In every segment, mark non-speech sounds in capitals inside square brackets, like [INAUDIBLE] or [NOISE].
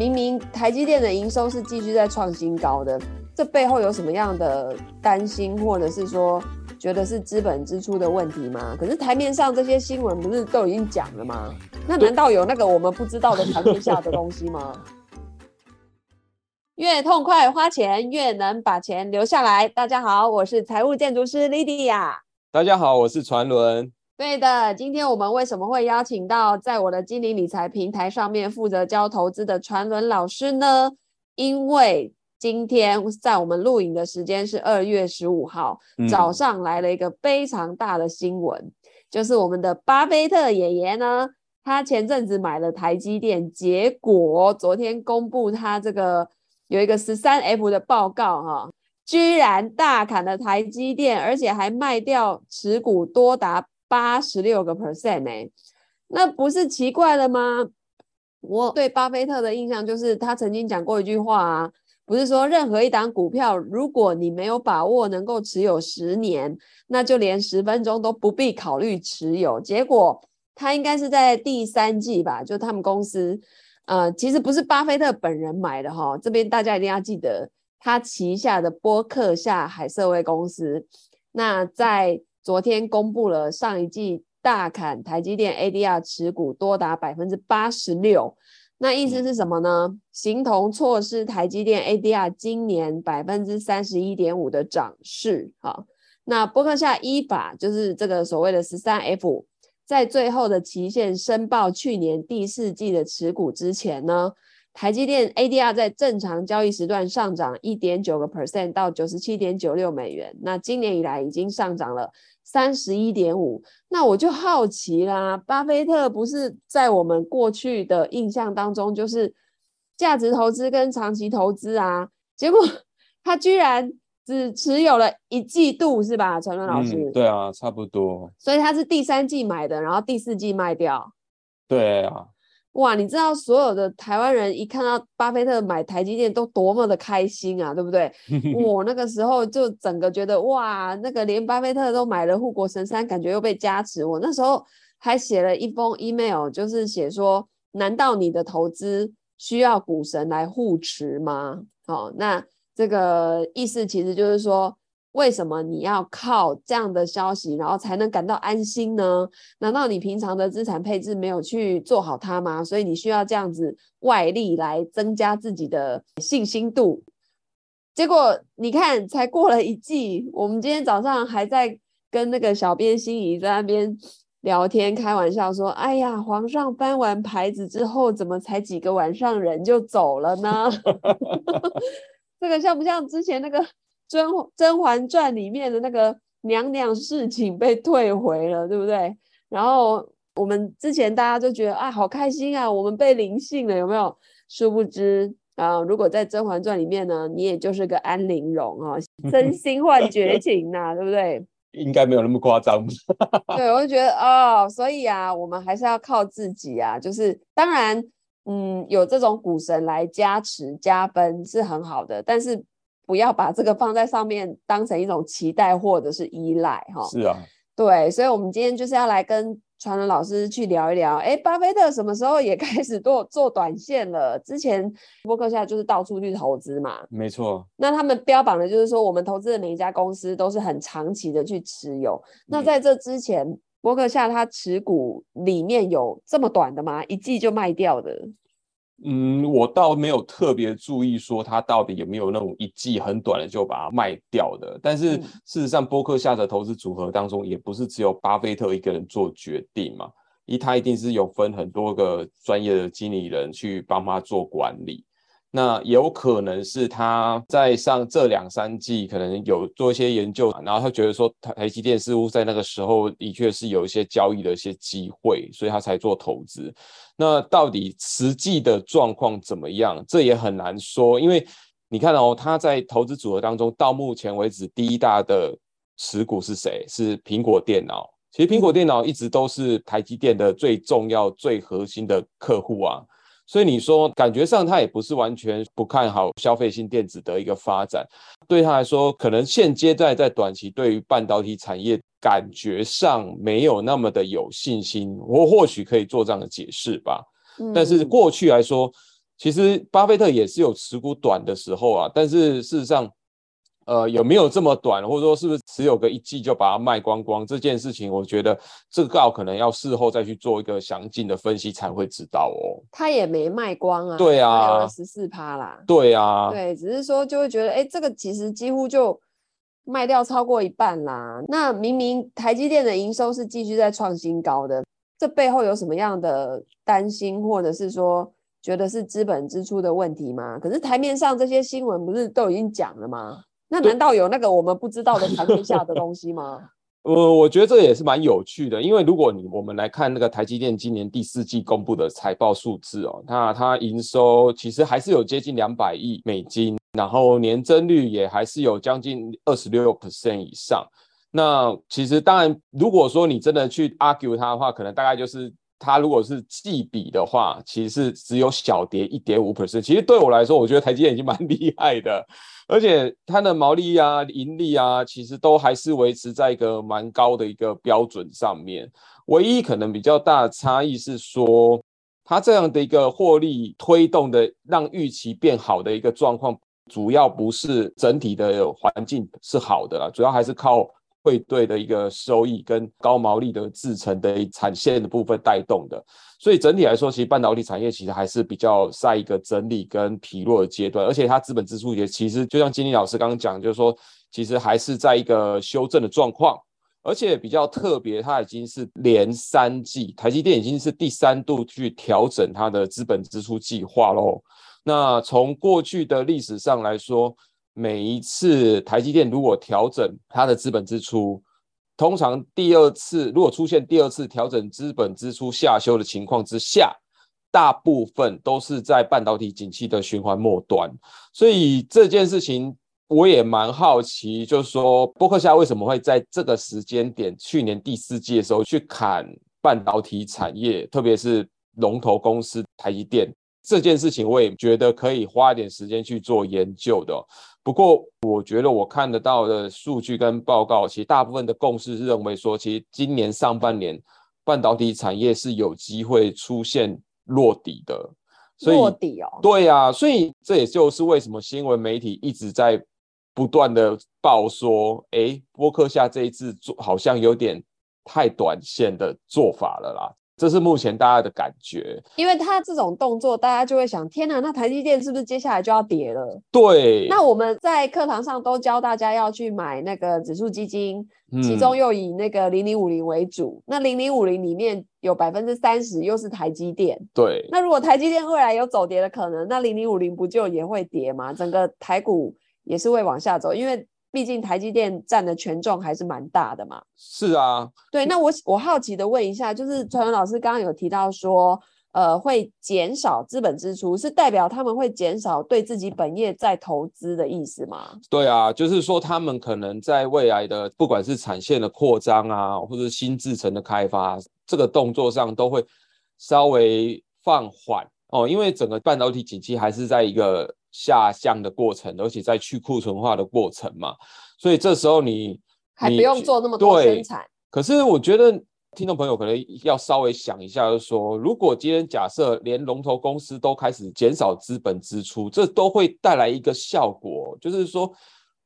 明明台积电的营收是继续在创新高的，这背后有什么样的担心，或者是说觉得是资本支出的问题吗？可是台面上这些新闻不是都已经讲了吗？[LAUGHS] 那难道有那个我们不知道的台面下的东西吗？[LAUGHS] 越痛快花钱，越能把钱留下来。大家好，我是财务建筑师 Lydia。大家好，我是传伦。对的，今天我们为什么会邀请到在我的精灵理财平台上面负责教投资的传伦老师呢？因为今天在我们录影的时间是二月十五号、嗯、早上来了一个非常大的新闻，就是我们的巴菲特爷爷呢，他前阵子买了台积电，结果昨天公布他这个有一个十三 F 的报告哈，居然大砍了台积电，而且还卖掉持股多达。八十六个 percent 哎，那不是奇怪了吗？我对巴菲特的印象就是他曾经讲过一句话啊，不是说任何一档股票，如果你没有把握能够持有十年，那就连十分钟都不必考虑持有。结果他应该是在第三季吧，就他们公司，呃，其实不是巴菲特本人买的哈，这边大家一定要记得，他旗下的波克夏海瑟威公司，那在。昨天公布了上一季大砍台积电 ADR 持股多达百分之八十六，那意思是什么呢？形同错失台积电 ADR 今年百分之三十一点五的涨势。啊，那波克夏依法就是这个所谓的十三 F，在最后的期限申报去年第四季的持股之前呢，台积电 ADR 在正常交易时段上涨一点九个 percent 到九十七点九六美元，那今年以来已经上涨了。三十一点五，那我就好奇啦。巴菲特不是在我们过去的印象当中就是价值投资跟长期投资啊，结果 [LAUGHS] 他居然只持有了一季度，是吧？传伦老师、嗯，对啊，差不多。所以他是第三季买的，然后第四季卖掉。对啊。哇，你知道所有的台湾人一看到巴菲特买台积电都多么的开心啊，对不对？[LAUGHS] 我那个时候就整个觉得哇，那个连巴菲特都买了护国神山，感觉又被加持。我那时候还写了一封 email，就是写说，难道你的投资需要股神来护持吗？哦，那这个意思其实就是说。为什么你要靠这样的消息，然后才能感到安心呢？难道你平常的资产配置没有去做好它吗？所以你需要这样子外力来增加自己的信心度。结果你看，才过了一季，我们今天早上还在跟那个小编心仪在那边聊天，开玩笑说：“哎呀，皇上翻完牌子之后，怎么才几个晚上人就走了呢？” [LAUGHS] 这个像不像之前那个？《甄甄嬛传》里面的那个娘娘侍寝被退回了，对不对？然后我们之前大家就觉得啊，好开心啊，我们被临幸了，有没有？殊不知啊，如果在《甄嬛传》里面呢，你也就是个安陵容啊，[LAUGHS] 真心换绝情呐、啊，对不对？[LAUGHS] 应该没有那么夸张。对，我就觉得哦，所以啊，我们还是要靠自己啊，就是当然，嗯，有这种股神来加持加分是很好的，但是。不要把这个放在上面当成一种期待或者是依赖哈。是啊，对，所以，我们今天就是要来跟传伦老师去聊一聊。哎，巴菲特什么时候也 [LAUGHS] 开始做做短线了？之前伯克夏就是到处去投资嘛。没错。那他们标榜的就是说，我们投资的每一家公司都是很长期的去持有。嗯、那在这之前，伯克夏他持股里面有这么短的吗？一季就卖掉的？嗯，我倒没有特别注意说他到底有没有那种一季很短的就把它卖掉的。但是事实上，波克夏的投资组合当中也不是只有巴菲特一个人做决定嘛，一他一定是有分很多个专业的经理人去帮他做管理。那有可能是他在上这两三季可能有做一些研究，然后他觉得说台台积电似乎在那个时候的确是有一些交易的一些机会，所以他才做投资。那到底实际的状况怎么样？这也很难说，因为你看哦，他在投资组合当中到目前为止第一大的持股是谁？是苹果电脑。其实苹果电脑一直都是台积电的最重要、最核心的客户啊。所以你说，感觉上他也不是完全不看好消费性电子的一个发展，对他来说，可能现阶段在短期对于半导体产业感觉上没有那么的有信心，我或许可以做这样的解释吧。但是过去来说，其实巴菲特也是有持股短的时候啊，但是事实上。呃，有没有这么短，或者说是不是持有个一季就把它卖光光这件事情？我觉得这个可能要事后再去做一个详尽的分析才会知道哦。他也没卖光啊，对啊，十四趴啦，对啊，对，只是说就会觉得，哎，这个其实几乎就卖掉超过一半啦。那明明台积电的营收是继续在创新高的，这背后有什么样的担心，或者是说觉得是资本支出的问题吗？可是台面上这些新闻不是都已经讲了吗？那难道有那个我们不知道的台面下的东西吗？[LAUGHS] 呃，我觉得这也是蛮有趣的，因为如果你我们来看那个台积电今年第四季公布的财报数字哦，那它营收其实还是有接近两百亿美金，然后年增率也还是有将近二十六 percent 以上。那其实当然，如果说你真的去 argue 它的话，可能大概就是它如果是季比的话，其实是只有小跌一点五 percent。其实对我来说，我觉得台积电已经蛮 [LAUGHS] 厉害的。而且它的毛利啊、盈利啊，其实都还是维持在一个蛮高的一个标准上面。唯一可能比较大的差异是说，它这样的一个获利推动的让预期变好的一个状况，主要不是整体的环境是好的啦，主要还是靠汇兑的一个收益跟高毛利的制成的产线的部分带动的。所以整体来说，其实半导体产业其实还是比较在一个整理跟疲弱的阶段，而且它资本支出也其实就像金立老师刚刚讲，就是说其实还是在一个修正的状况，而且比较特别，它已经是连三季，台积电已经是第三度去调整它的资本支出计划喽。那从过去的历史上来说，每一次台积电如果调整它的资本支出，通常第二次如果出现第二次调整资本支出下修的情况之下，大部分都是在半导体景气的循环末端，所以这件事情我也蛮好奇，就是说波克夏为什么会在这个时间点，去年第四季的时候去砍半导体产业，特别是龙头公司台积电。这件事情我也觉得可以花一点时间去做研究的。不过，我觉得我看得到的数据跟报告，其实大部分的共识是认为说，其实今年上半年半导体产业是有机会出现落底的。所以，落底哦。对啊，所以这也就是为什么新闻媒体一直在不断的报说，哎，波克夏这一次做好像有点太短线的做法了啦。这是目前大家的感觉，因为他这种动作，大家就会想：天哪，那台积电是不是接下来就要跌了？对。那我们在课堂上都教大家要去买那个指数基金，嗯、其中又以那个零零五零为主。那零零五零里面有百分之三十又是台积电。对。那如果台积电未来有走跌的可能，那零零五零不就也会跌吗？整个台股也是会往下走，因为。毕竟台积电占的权重还是蛮大的嘛。是啊，对。那我我好奇的问一下，就是传文老师刚刚有提到说，呃，会减少资本支出，是代表他们会减少对自己本业在投资的意思吗？对啊，就是说他们可能在未来的不管是产线的扩张啊，或者是新制程的开发，这个动作上都会稍微放缓哦，因为整个半导体景气还是在一个。下降的过程，而且在去库存化的过程嘛，所以这时候你还不用做那么多生产。可是我觉得听众朋友可能要稍微想一下，就是说，如果今天假设连龙头公司都开始减少资本支出，这都会带来一个效果，就是说，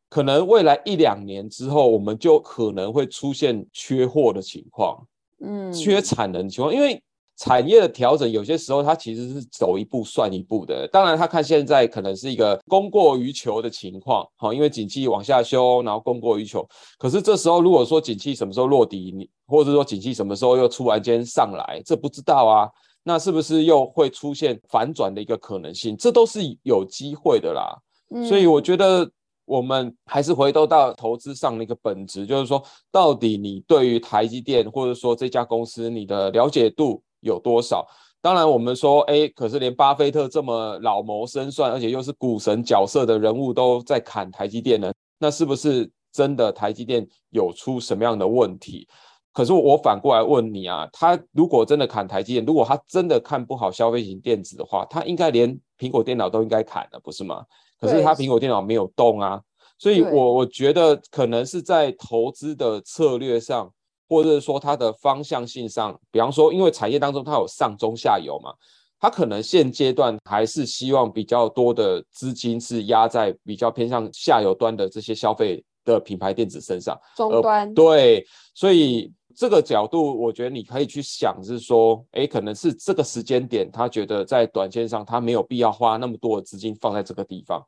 可能未来一两年之后，我们就可能会出现缺货的情况，嗯，缺产能情况，因为。产业的调整有些时候它其实是走一步算一步的，当然它看现在可能是一个供过于求的情况，好，因为景气往下修，然后供过于求。可是这时候如果说景气什么时候落底，你或者说景气什么时候又突然间上来，这不知道啊，那是不是又会出现反转的一个可能性？这都是有机会的啦。嗯，所以我觉得我们还是回到到投资上的一个本质，就是说到底你对于台积电或者说这家公司你的了解度。有多少？当然，我们说，哎，可是连巴菲特这么老谋深算，而且又是股神角色的人物都在砍台积电呢，那是不是真的台积电有出什么样的问题？可是我反过来问你啊，他如果真的砍台积电，如果他真的看不好消费型电子的话，他应该连苹果电脑都应该砍了，不是吗？可是他苹果电脑没有动啊，所以我我觉得可能是在投资的策略上。或者是说它的方向性上，比方说，因为产业当中它有上中下游嘛，它可能现阶段还是希望比较多的资金是压在比较偏向下游端的这些消费的品牌电子身上，终端。对，所以这个角度，我觉得你可以去想，是说，哎，可能是这个时间点，他觉得在短线上他没有必要花那么多的资金放在这个地方。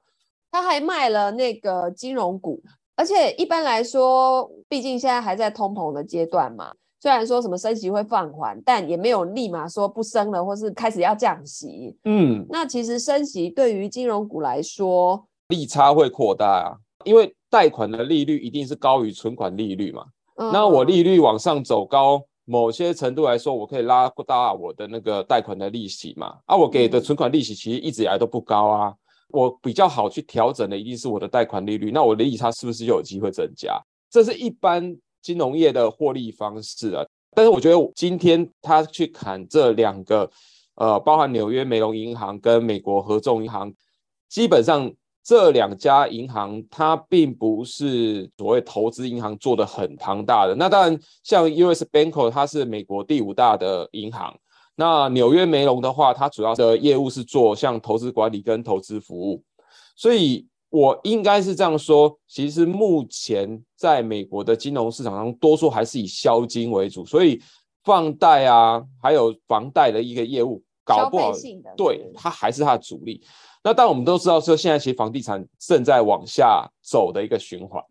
他还卖了那个金融股，而且一般来说，毕竟现在还在通膨的阶段嘛。虽然说什么升息会放缓，但也没有立马说不升了，或是开始要降息。嗯，那其实升息对于金融股来说，利差会扩大啊，因为贷款的利率一定是高于存款利率嘛。嗯，那我利率往上走高，某些程度来说，我可以拉大我的那个贷款的利息嘛。啊，我给的存款利息其实一直以来都不高啊，我比较好去调整的一定是我的贷款利率，那我的利差是不是就有机会增加？这是一般。金融业的获利方式啊，但是我觉得今天他去砍这两个，呃，包含纽约梅隆银行跟美国合众银行，基本上这两家银行它并不是所谓投资银行做的很庞大的。那当然，像 US Bank 它是美国第五大的银行，那纽约梅隆的话，它主要的业务是做像投资管理跟投资服务，所以。我应该是这样说，其实目前在美国的金融市场上，多数还是以消金为主，所以放贷啊，还有房贷的一个业务，搞不好，对，它还是它的主力。那当然我们都知道，说现在其实房地产正在往下走的一个循环，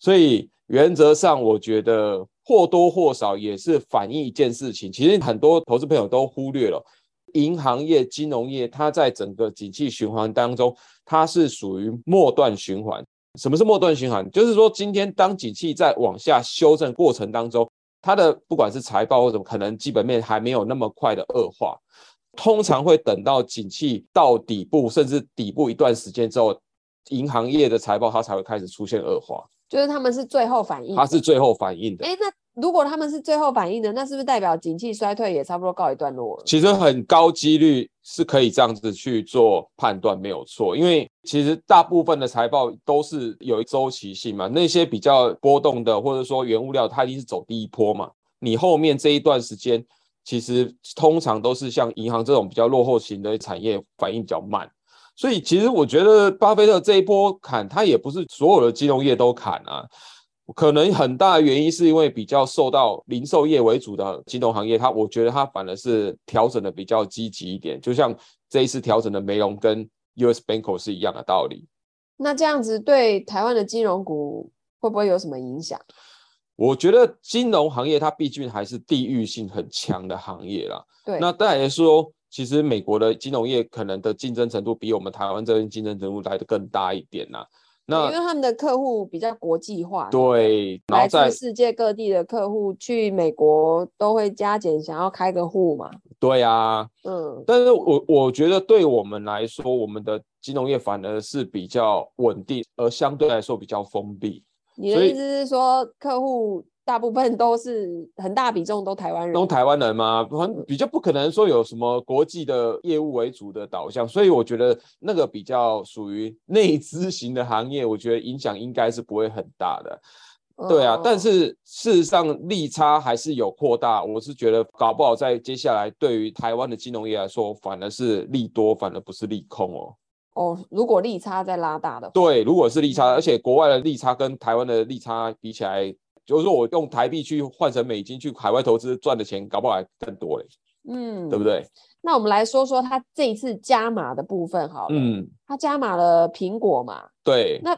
所以原则上，我觉得或多或少也是反映一件事情，其实很多投资朋友都忽略了。银行业、金融业，它在整个景气循环当中，它是属于末段循环。什么是末段循环？就是说，今天当景气在往下修正过程当中，它的不管是财报或者，可能基本面还没有那么快的恶化。通常会等到景气到底部，甚至底部一段时间之后，银行业的财报它才会开始出现恶化。就是他们是最后反应，它是最后反应的。哎，那。如果他们是最后反应的，那是不是代表景气衰退也差不多告一段落了？其实很高几率是可以这样子去做判断，没有错。因为其实大部分的财报都是有一周期性嘛，那些比较波动的，或者说原物料，它一定是走第一波嘛。你后面这一段时间，其实通常都是像银行这种比较落后型的产业反应比较慢。所以其实我觉得巴菲特这一波砍，他也不是所有的金融业都砍啊。可能很大的原因是因为比较受到零售业为主的金融行业，它我觉得它反而是调整的比较积极一点，就像这一次调整的梅隆跟 US Bank 是一样的道理。那这样子对台湾的金融股会不会有什么影响？我觉得金融行业它毕竟还是地域性很强的行业啦。对，那当然说，其实美国的金融业可能的竞争程度比我们台湾这边竞争程度来的更大一点啦。那因为他们的客户比较国际化，对，来自世界各地的客户去美国都会加减想要开个户嘛。对啊，嗯，但是我我觉得对我们来说，我们的金融业反而是比较稳定，而相对来说比较封闭。你的意思是说客户？大部分都是很大比重都台湾人，都台湾人吗？很比较不可能说有什么国际的业务为主的导向，所以我觉得那个比较属于 [LAUGHS] 内资型的行业，我觉得影响应该是不会很大的。对啊，但是事实上利差还是有扩大，我是觉得搞不好在接下来对于台湾的金融业来说，反而是利多，反而不是利空哦。哦，如果利差在拉大的话，对，如果是利差，而且国外的利差跟台湾的利差比起来。就是说我用台币去换成美金去海外投资赚的钱，搞不好还更多嘞。嗯，对不对？那我们来说说他这一次加码的部分好了。嗯，他加码了苹果嘛？对。那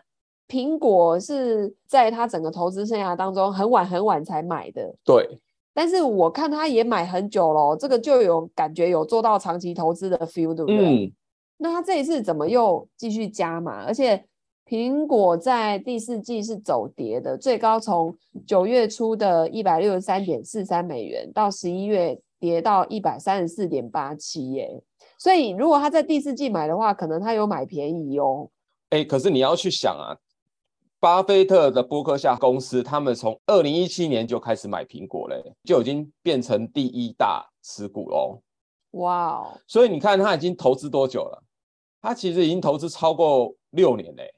苹果是在他整个投资生涯当中很晚很晚才买的。对。但是我看他也买很久了，这个就有感觉有做到长期投资的 feel，对不对？嗯。那他这一次怎么又继续加码？而且。苹果在第四季是走跌的，最高从九月初的一百六十三点四三美元，到十一月跌到一百三十四点八七耶。所以如果他在第四季买的话，可能他有买便宜哦。哎、欸，可是你要去想啊，巴菲特的波克夏公司，他们从二零一七年就开始买苹果嘞，就已经变成第一大持股喽。哇哦！所以你看他已经投资多久了？他其实已经投资超过六年嘞。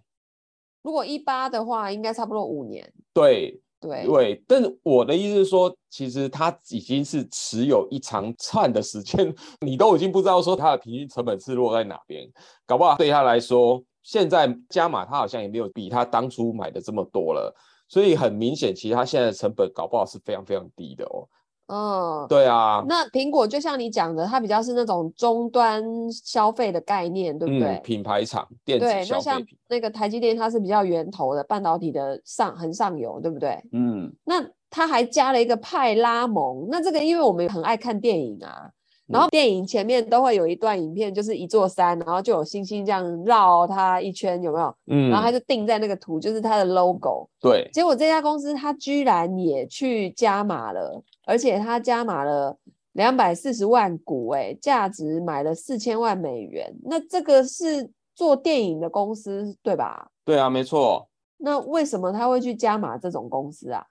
如果一八的话，应该差不多五年。对，对对，但是我的意思是说，其实他已经是持有一长串的时间，你都已经不知道说他的平均成本是落在哪边，搞不好对他来说，现在加码他好像也没有比他当初买的这么多了，所以很明显，其实他现在的成本搞不好是非常非常低的哦。嗯，对啊，那苹果就像你讲的，它比较是那种终端消费的概念，对不对？嗯、品牌厂电子消费品。对，那像那个台积电，它是比较源头的半导体的上很上游，对不对？嗯，那它还加了一个派拉蒙，那这个因为我们很爱看电影啊。然后电影前面都会有一段影片，就是一座山，然后就有星星这样绕它一圈，有没有？嗯，然后它就定在那个图，就是它的 logo。对。结果这家公司它居然也去加码了，而且它加码了两百四十万股，哎，价值买了四千万美元。那这个是做电影的公司对吧？对啊，没错。那为什么他会去加码这种公司啊？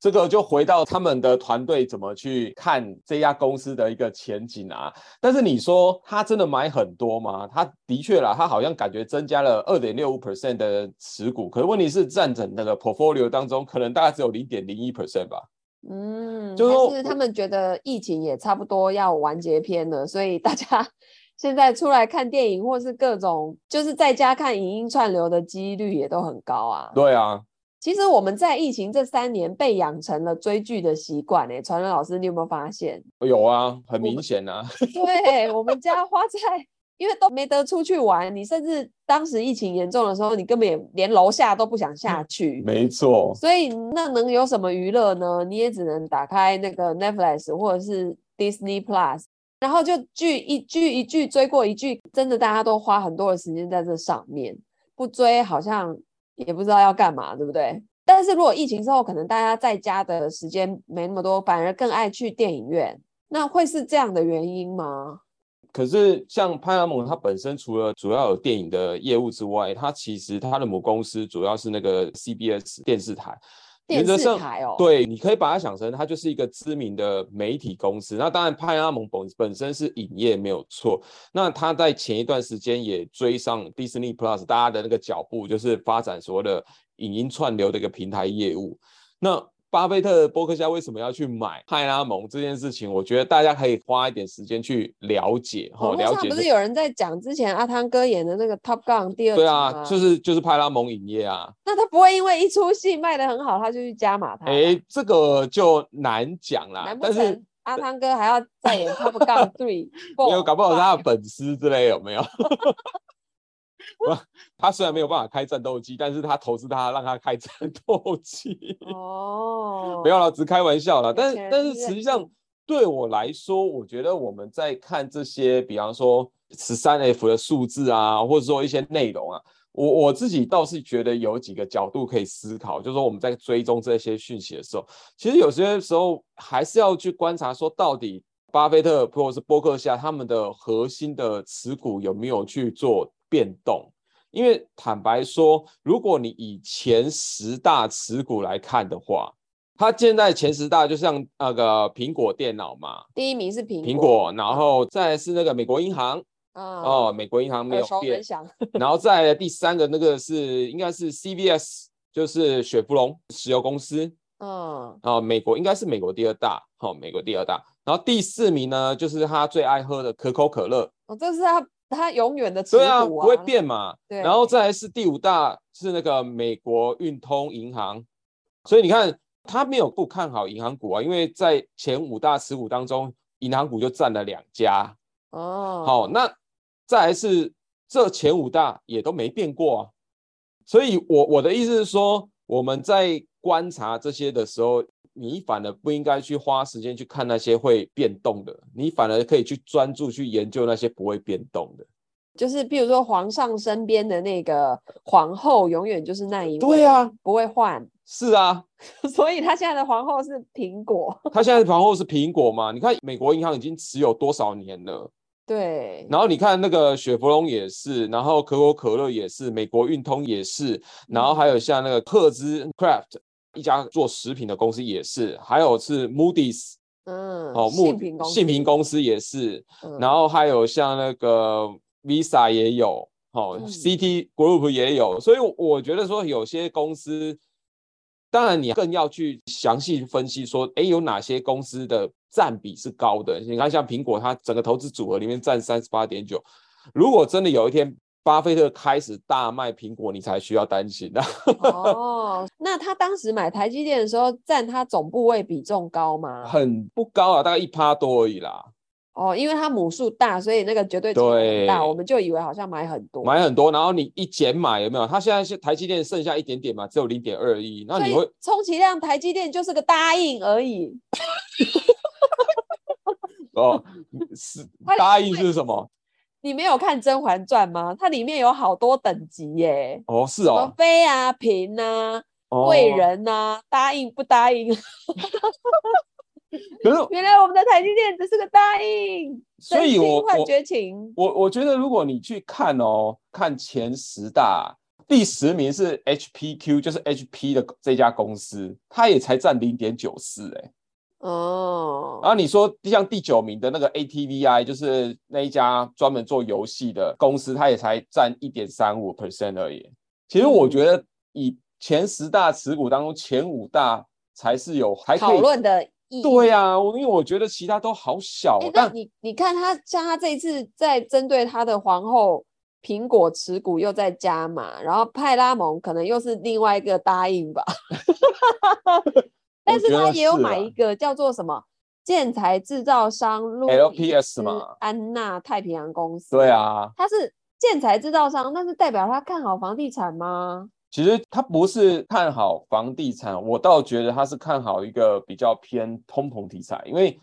这个就回到他们的团队怎么去看这家公司的一个前景啊？但是你说他真的买很多吗？他的确啦，他好像感觉增加了二点六五 percent 的持股，可是问题是占整那个 portfolio 当中，可能大概只有零点零一 percent 吧。嗯，就是他们觉得疫情也差不多要完结篇了，所以大家 [LAUGHS] 现在出来看电影或是各种就是在家看影音串流的几率也都很高啊。对啊。其实我们在疫情这三年被养成了追剧的习惯诶，传伦老师，你有没有发现？有啊，很明显啊。[LAUGHS] 对，我们家花菜，因为都没得出去玩，你甚至当时疫情严重的时候，你根本也连楼下都不想下去。没错。所以那能有什么娱乐呢？你也只能打开那个 Netflix 或者是 Disney Plus，然后就剧一剧一剧追过一剧，真的大家都花很多的时间在这上面，不追好像。也不知道要干嘛，对不对？但是如果疫情之后，可能大家在家的时间没那么多，反而更爱去电影院，那会是这样的原因吗？可是像派拉蒙，它本身除了主要有电影的业务之外，它其实它的母公司主要是那个 CBS 电视台。电视台哦，对，你可以把它想成它就是一个知名的媒体公司。那当然，派拉蒙本本身是影业没有错。那他在前一段时间也追上 Disney Plus 大家的那个脚步，就是发展所谓的影音串流的一个平台业务。那巴菲特的波克夏为什么要去买派拉蒙这件事情？我觉得大家可以花一点时间去了解哈。了解不是有人在讲之前阿汤哥演的那个 Top Gun 第二集对啊，就是就是派拉蒙影业啊。那他不会因为一出戏卖的很好，他就去加码他？哎，这个就难讲啦。难不成阿汤哥还要再演 Top Gun [LAUGHS] Three？没有，搞不好是他的粉丝之类有没有？[LAUGHS] [LAUGHS] 他虽然没有办法开战斗机，但是他投资他让他开战斗机。[LAUGHS] 哦，不要了，只开玩笑了。但是但是实际上对我来说，我觉得我们在看这些，比方说十三 F 的数字啊，或者说一些内容啊，我我自己倒是觉得有几个角度可以思考，就是说我们在追踪这些讯息的时候，其实有些时候还是要去观察，说到底巴菲特或者是波克夏他们的核心的持股有没有去做变动，因为坦白说，如果你以前十大持股来看的话，它现在前十大就像那个苹果电脑嘛，第一名是苹果，苹果，然后再来是那个美国银行，嗯、哦，美国银行没有变，[LAUGHS] 然后再来第三个那个是应该是 CVS，就是雪佛龙石油公司，嗯，哦，美国应该是美国第二大，好、哦，美国第二大，然后第四名呢就是他最爱喝的可口可乐，哦，这是他。它永远的持股啊，对啊，不会变嘛。对，然后再来是第五大是那个美国运通银行，所以你看他没有不看好银行股啊，因为在前五大持股当中，银行股就占了两家。哦，好，那再来是这前五大也都没变过啊，所以我我的意思是说，我们在观察这些的时候。你反而不应该去花时间去看那些会变动的，你反而可以去专注去研究那些不会变动的。就是比如说皇上身边的那个皇后，永远就是那一位，对啊，不会换。是啊，[LAUGHS] 所以他现在的皇后是苹果。他现在的皇后是苹果嘛？你看美国银行已经持有多少年了？对。然后你看那个雪佛龙也是，然后可口可乐也是，美国运通也是，然后还有像那个赫兹 Craft。一家做食品的公司也是，还有是 Moody's，嗯，哦，信平公司也是，嗯，然后还有像那个 Visa 也有，哦，嗯，City Group 也有，所以我觉得说有些公司当然，你更要去详细分析说，哎，有哪些公司的占比是高的？你看，像苹果，它整个投资组合里面占三十八点九。如果真的有一天巴菲特开始大卖苹果，你才需要担心的。哦，那他当时买台积电的时候，占他总部位比重高吗？很不高啊，大概一趴多而已啦。哦，因为它母数大，所以那个绝对值很大，我们就以为好像买很多，买很多，然后你一减买有没有？它现在是台积电剩下一点点嘛，只有零点二亿，那你会充其量台积电就是个答应而已。[LAUGHS] 哦，是答应是什么？你没有看《甄嬛传》吗？它里面有好多等级耶。哦，是哦，妃啊、嫔啊、贵人啊，答应不答应？可是 [LAUGHS] 原来我们的台积电只是个答应，所以我换绝情。我我，我觉得如果你去看哦，看前十大，第十名是 HPQ，就是 HP 的这家公司，它也才占零点九四哎。哦。然后你说像第九名的那个 ATVI，就是那一家专门做游戏的公司，它也才占一点三五 percent 而已。其实我觉得以前十大持股当中前五大才是有还可以讨论的。对呀、啊，我因为我觉得其他都好小。欸、但你你看他像他这一次在针对他的皇后苹果持股又在加码，然后派拉蒙可能又是另外一个答应吧。[LAUGHS] 但是他也有买一个叫做什么建材制造商 LPS 嘛，安娜太平洋公司。对啊，他是建材制造商，那是代表他看好房地产吗？其实他不是看好房地产，我倒觉得他是看好一个比较偏通膨题材，因为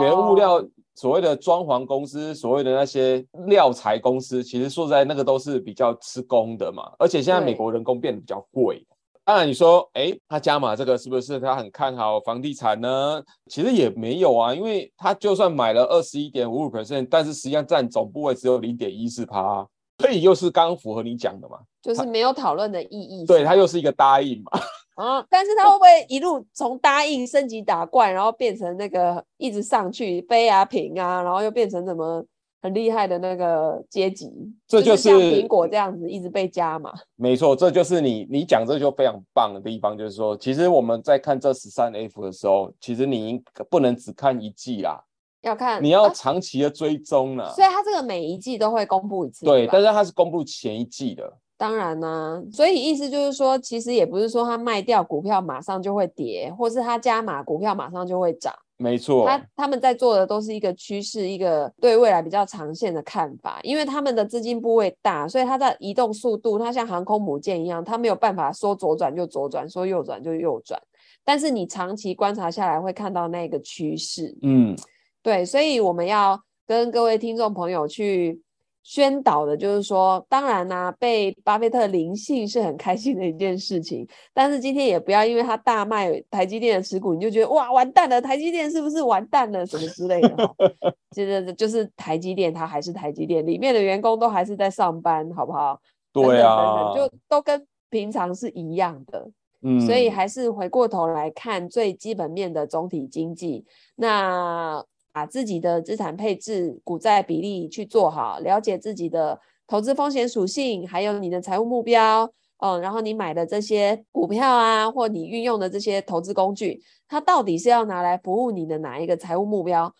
原物料所谓的装潢公司，所谓的那些料材公司，其实说实在那个都是比较吃工的嘛，而且现在美国人工变得比较贵。当然你说，哎，他加码这个是不是他很看好房地产呢？其实也没有啊，因为他就算买了二十一点五五 percent，但是实际上占总部位只有零点一四趴。所以又是刚刚符合你讲的嘛，就是没有讨论的意义。对，它又是一个答应嘛。啊，[LAUGHS] 但是他会不会一路从答应升级打怪，然后变成那个一直上去飞啊平啊，然后又变成什么很厉害的那个阶级？这就是像苹果这样子一直被加嘛。没错，这就是你你讲这就非常棒的地方，就是说，其实我们在看这十三 F 的时候，其实你不能只看一季啦。要看你要长期的追踪呢、啊，所以它这个每一季都会公布一次，对，但是它是公布前一季的。当然啦、啊，所以意思就是说，其实也不是说它卖掉股票马上就会跌，或是它加码股票马上就会涨。没错，他他们在做的都是一个趋势，一个对未来比较长线的看法。因为他们的资金部位大，所以它的移动速度，它像航空母舰一样，它没有办法说左转就左转，说右转就右转。但是你长期观察下来，会看到那个趋势。嗯。对，所以我们要跟各位听众朋友去宣导的，就是说，当然呢、啊，被巴菲特临幸是很开心的一件事情，但是今天也不要因为他大卖台积电的持股，你就觉得哇，完蛋了，台积电是不是完蛋了什么之类的？[LAUGHS] 其实就是台积电，它还是台积电，里面的员工都还是在上班，好不好？对啊，就都跟平常是一样的。嗯，所以还是回过头来看最基本面的总体经济，那。把自己的资产配置、股债比例去做好，了解自己的投资风险属性，还有你的财务目标，嗯，然后你买的这些股票啊，或你运用的这些投资工具，它到底是要拿来服务你的哪一个财务目标？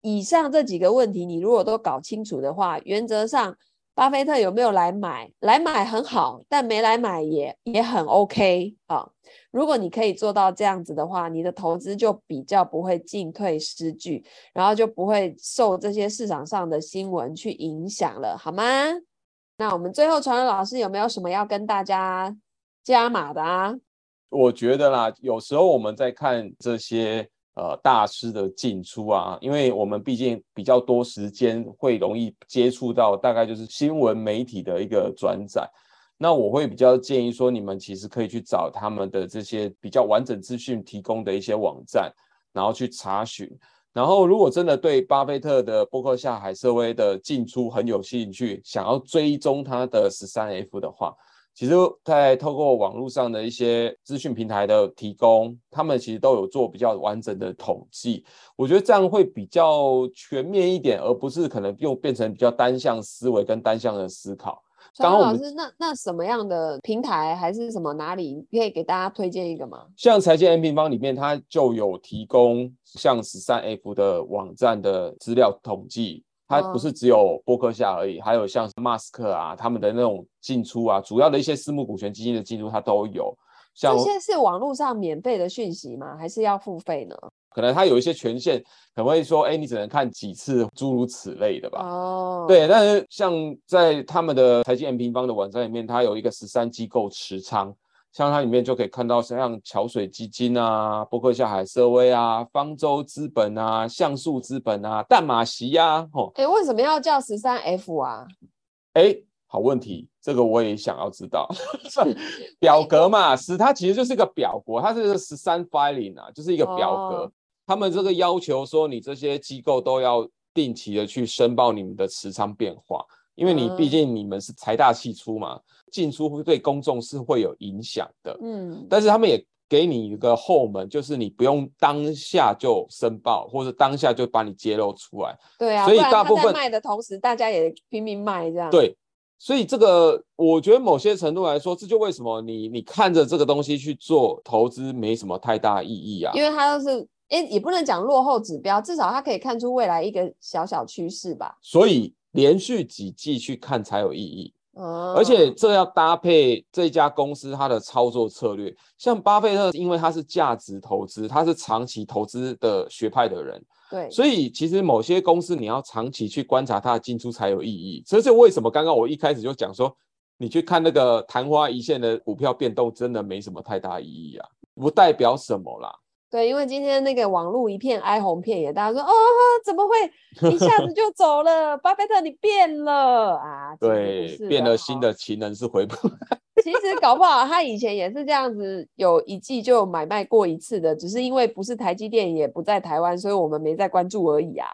以上这几个问题，你如果都搞清楚的话，原则上。巴菲特有没有来买？来买很好，但没来买也也很 OK 啊。如果你可以做到这样子的话，你的投资就比较不会进退失据，然后就不会受这些市场上的新闻去影响了，好吗？那我们最后，传人老师有没有什么要跟大家加码的啊？我觉得啦，有时候我们在看这些。呃，大师的进出啊，因为我们毕竟比较多时间，会容易接触到大概就是新闻媒体的一个转载。那我会比较建议说，你们其实可以去找他们的这些比较完整资讯提供的一些网站，然后去查询。然后，如果真的对巴菲特的波克夏海瑟威的进出很有兴趣，想要追踪他的十三 F 的话。其实，在透过网络上的一些资讯平台的提供，他们其实都有做比较完整的统计。我觉得这样会比较全面一点，而不是可能又变成比较单向思维跟单向的思考。刚刚老师，那那什么样的平台还是什么哪里可以给大家推荐一个吗？像财经 M 平方里面，它就有提供像十三 F 的网站的资料统计，它不是只有波克夏而已，还有像 Musk 啊他们的那种进出啊，主要的一些私募股权基金的进出，它都有。像这些是网络上免费的讯息吗？还是要付费呢？可能它有一些权限，可能会说，哎，你只能看几次，诸如此类的吧。哦，对，但是像在他们的财经 M 平方的网站里面，它有一个十三机构持仓，像它里面就可以看到像桥水基金啊、伯克夏海瑟威啊、方舟资本啊、橡树资本啊、淡马锡呀，哦，哎，为什么要叫十三 F 啊？哎。好问题，这个我也想要知道。[LAUGHS] [LAUGHS] 表格嘛，十它其实就是一个表格，它是十三 filing 啊，就是一个表格。Oh. 他们这个要求说，你这些机构都要定期的去申报你们的持仓变化，因为你毕竟你们是财大气粗嘛，进出会对公众是会有影响的。嗯，但是他们也给你一个后门，就是你不用当下就申报，或者当下就把你揭露出来。对啊，所以大部分卖的同时，大家也拼命卖这样。对。所以这个，我觉得某些程度来说，这就为什么你你看着这个东西去做投资没什么太大意义啊。因为它都是，哎，也不能讲落后指标，至少它可以看出未来一个小小趋势吧。所以连续几季去看才有意义。哦。而且这要搭配这家公司它的操作策略，像巴菲特，因为他是价值投资，他是长期投资的学派的人。对，所以其实某些公司你要长期去观察它的进出才有意义。这是为什么？刚刚我一开始就讲说，你去看那个昙花一现的股票变动，真的没什么太大意义啊，不代表什么啦。对，因为今天那个网络一片哀鸿遍野，大家说哦，怎么会 [LAUGHS] 一下子就走了？巴菲特你变了啊？对，变了新的情人是回不来。其实搞不好他以前也是这样子，有一季就买卖过一次的，只是因为不是台积电也不在台湾，所以我们没在关注而已啊。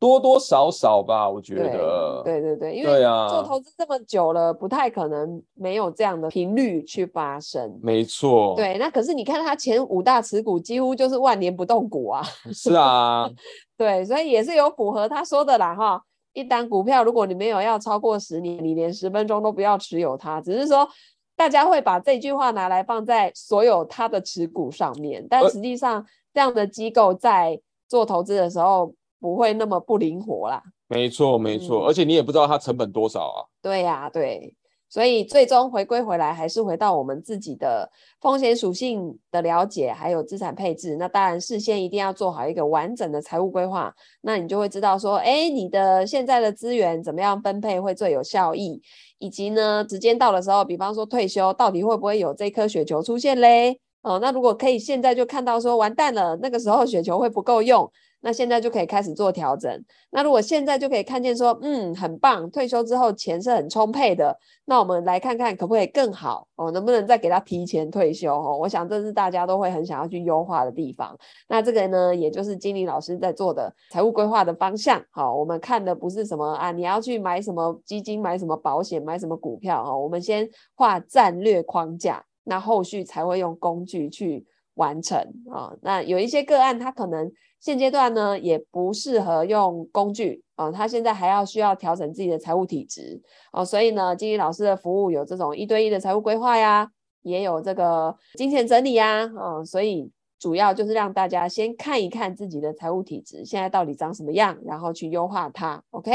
多多少少吧，我觉得。对对对，因为做投资这么久了，不太可能没有这样的频率去发生。没错。对，那可是你看他前五大持股几乎就是万年不动股啊。[LAUGHS] 是啊。[LAUGHS] 对，所以也是有符合他说的啦哈。一单股票如果你没有要超过十年，你连十分钟都不要持有它，只是说大家会把这句话拿来放在所有他的持股上面，但实际上这样的机构在做投资的时候。不会那么不灵活啦，没错没错，嗯，而且你也不知道它成本多少啊。对呀，啊，对，所以最终回归回来还是回到我们自己的风险属性的了解，还有资产配置。那当然事先一定要做好一个完整的财务规划，那你就会知道说，哎，你的现在的资源怎么样分配会最有效益，以及呢，时间到的时候，比方说退休，到底会不会有这颗雪球出现嘞？哦，那如果可以现在就看到说完蛋了，那个时候雪球会不够用。那现在就可以开始做调整。那如果现在就可以看见说，嗯，很棒，退休之后钱是很充沛的。那我们来看看可不可以更好哦？能不能再给他提前退休哦？我想这是大家都会很想要去优化的地方。那这个呢，也就是金玲老师在做的财务规划的方向。好，我们看的不是什么啊，你要去买什么基金、买什么保险、买什么股票哦。我们先画战略框架，那后续才会用工具去完成啊。那有一些个案，它可能。现阶段呢，也不适合用工具啊、他现在还要需要调整自己的财务体质哦，所以呢，金玲老师的服务有这种一对一的财务规划呀，也有这个金钱整理呀，啊，所以主要就是让大家先看一看自己的财务体质现在到底长什么样，然后去优化它。OK，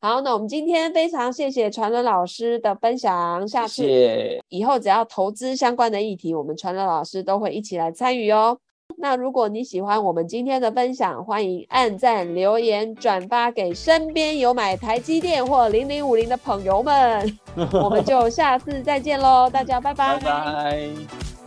好，那我们今天非常谢谢传伦老师的分享，下次以后只要投资相关的议题，我们传伦老师都会一起来参与哦。那如果你喜欢我们今天的分享，欢迎按赞、留言、转发给身边有买台积电或零零五零的朋友们。[LAUGHS] 我们就下次再见喽，大家拜拜。拜拜。